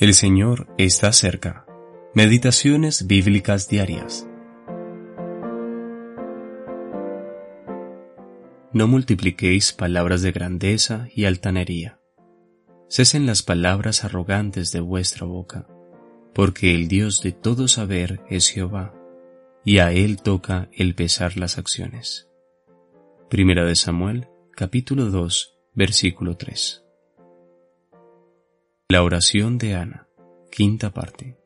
El Señor está cerca. Meditaciones bíblicas diarias. No multipliquéis palabras de grandeza y altanería. Cesen las palabras arrogantes de vuestra boca, porque el Dios de todo saber es Jehová, y a él toca el pesar las acciones. Primera de Samuel, capítulo 2, versículo 3. La oración de Ana, quinta parte.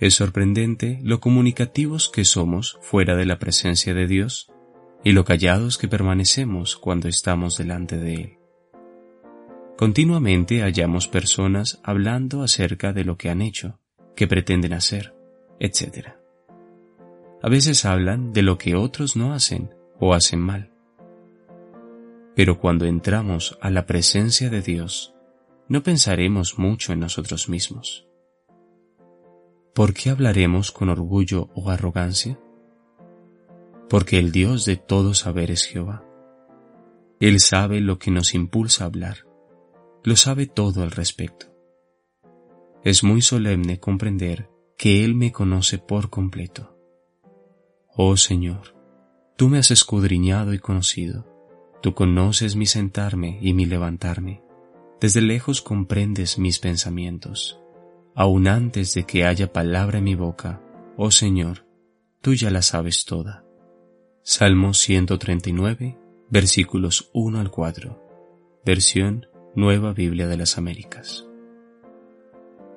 Es sorprendente lo comunicativos que somos fuera de la presencia de Dios y lo callados que permanecemos cuando estamos delante de Él. Continuamente hallamos personas hablando acerca de lo que han hecho, que pretenden hacer, etc. A veces hablan de lo que otros no hacen o hacen mal. Pero cuando entramos a la presencia de Dios, no pensaremos mucho en nosotros mismos. ¿Por qué hablaremos con orgullo o arrogancia? Porque el Dios de todo saber es Jehová. Él sabe lo que nos impulsa a hablar, lo sabe todo al respecto. Es muy solemne comprender que Él me conoce por completo. Oh Señor, tú me has escudriñado y conocido, tú conoces mi sentarme y mi levantarme desde lejos comprendes mis pensamientos. Aun antes de que haya palabra en mi boca, oh Señor, tú ya la sabes toda. Salmo 139, versículos 1 al 4. Versión Nueva Biblia de las Américas.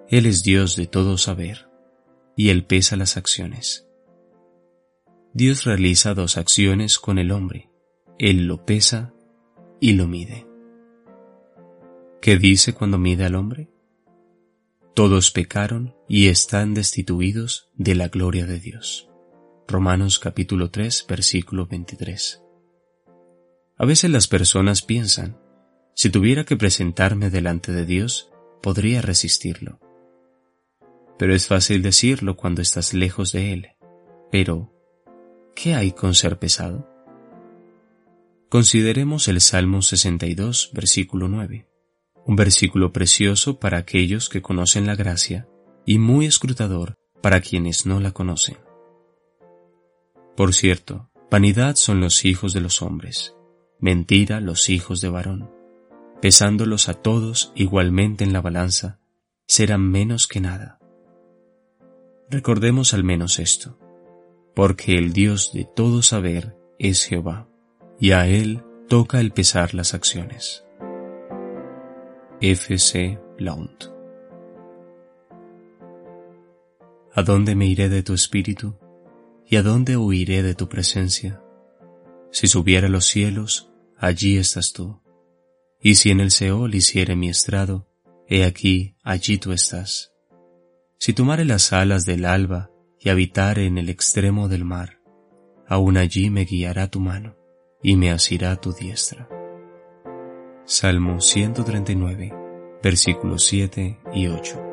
Él es Dios de todo saber, y Él pesa las acciones. Dios realiza dos acciones con el hombre, Él lo pesa y lo mide. ¿Qué dice cuando mide al hombre? Todos pecaron y están destituidos de la gloria de Dios. Romanos capítulo 3 versículo 23. A veces las personas piensan, si tuviera que presentarme delante de Dios, podría resistirlo. Pero es fácil decirlo cuando estás lejos de Él. Pero, ¿qué hay con ser pesado? Consideremos el Salmo 62, versículo 9 un versículo precioso para aquellos que conocen la gracia y muy escrutador para quienes no la conocen. Por cierto, vanidad son los hijos de los hombres, mentira los hijos de varón. Pesándolos a todos igualmente en la balanza, serán menos que nada. Recordemos al menos esto, porque el Dios de todo saber es Jehová, y a Él toca el pesar las acciones. F.C. Blount. ¿A dónde me iré de tu espíritu? ¿Y a dónde huiré de tu presencia? Si subiera a los cielos, allí estás tú. Y si en el Seol hiciere mi estrado, he aquí, allí tú estás. Si tomare las alas del alba y habitare en el extremo del mar, aún allí me guiará tu mano y me asirá tu diestra. Salmo 139, versículos 7 y 8.